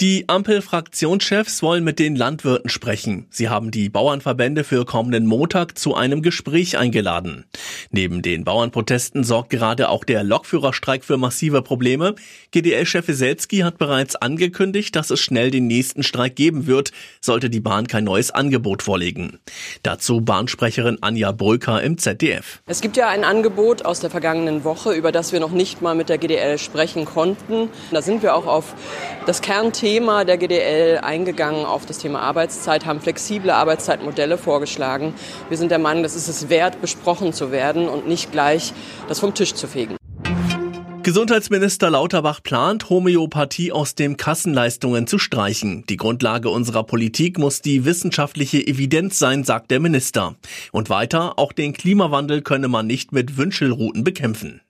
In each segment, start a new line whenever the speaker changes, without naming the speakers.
Die Ampel-Fraktionschefs wollen mit den Landwirten sprechen. Sie haben die Bauernverbände für kommenden Montag zu einem Gespräch eingeladen. Neben den Bauernprotesten sorgt gerade auch der Lokführerstreik für massive Probleme. GDL-Chef Weselski hat bereits angekündigt, dass es schnell den nächsten Streik geben wird, sollte die Bahn kein neues Angebot vorlegen. Dazu Bahnsprecherin Anja Bröker im ZDF.
Es gibt ja ein Angebot aus der vergangenen Woche, über das wir noch nicht mal mit der GDL sprechen konnten. Da sind wir auch auf das Kernthema Thema der GDL eingegangen auf das Thema Arbeitszeit, haben flexible Arbeitszeitmodelle vorgeschlagen. Wir sind der Meinung, das ist es wert, besprochen zu werden und nicht gleich das vom Tisch zu fegen.
Gesundheitsminister Lauterbach plant, Homöopathie aus den Kassenleistungen zu streichen. Die Grundlage unserer Politik muss die wissenschaftliche Evidenz sein, sagt der Minister. Und weiter, auch den Klimawandel könne man nicht mit Wünschelrouten bekämpfen.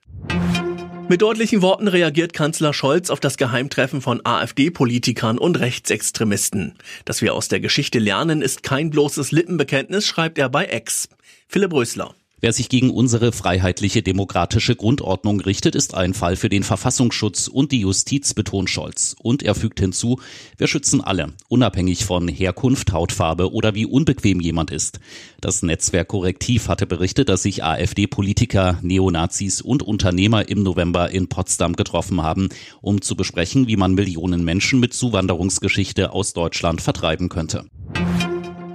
Mit deutlichen Worten reagiert Kanzler Scholz auf das Geheimtreffen von AfD-Politikern und Rechtsextremisten. Dass wir aus der Geschichte lernen, ist kein bloßes Lippenbekenntnis, schreibt er bei Ex. Philipp Rösler.
Wer sich gegen unsere freiheitliche demokratische Grundordnung richtet, ist ein Fall für den Verfassungsschutz und die Justiz, betont Scholz. Und er fügt hinzu, wir schützen alle, unabhängig von Herkunft, Hautfarbe oder wie unbequem jemand ist. Das Netzwerk Korrektiv hatte berichtet, dass sich AfD-Politiker, Neonazis und Unternehmer im November in Potsdam getroffen haben, um zu besprechen, wie man Millionen Menschen mit Zuwanderungsgeschichte aus Deutschland vertreiben könnte.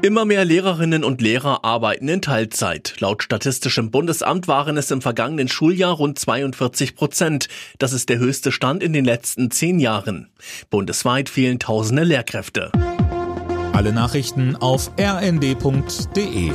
Immer mehr Lehrerinnen und Lehrer arbeiten in Teilzeit. Laut Statistischem Bundesamt waren es im vergangenen Schuljahr rund 42 Prozent. Das ist der höchste Stand in den letzten zehn Jahren. Bundesweit fehlen tausende Lehrkräfte.
Alle Nachrichten auf rnd.de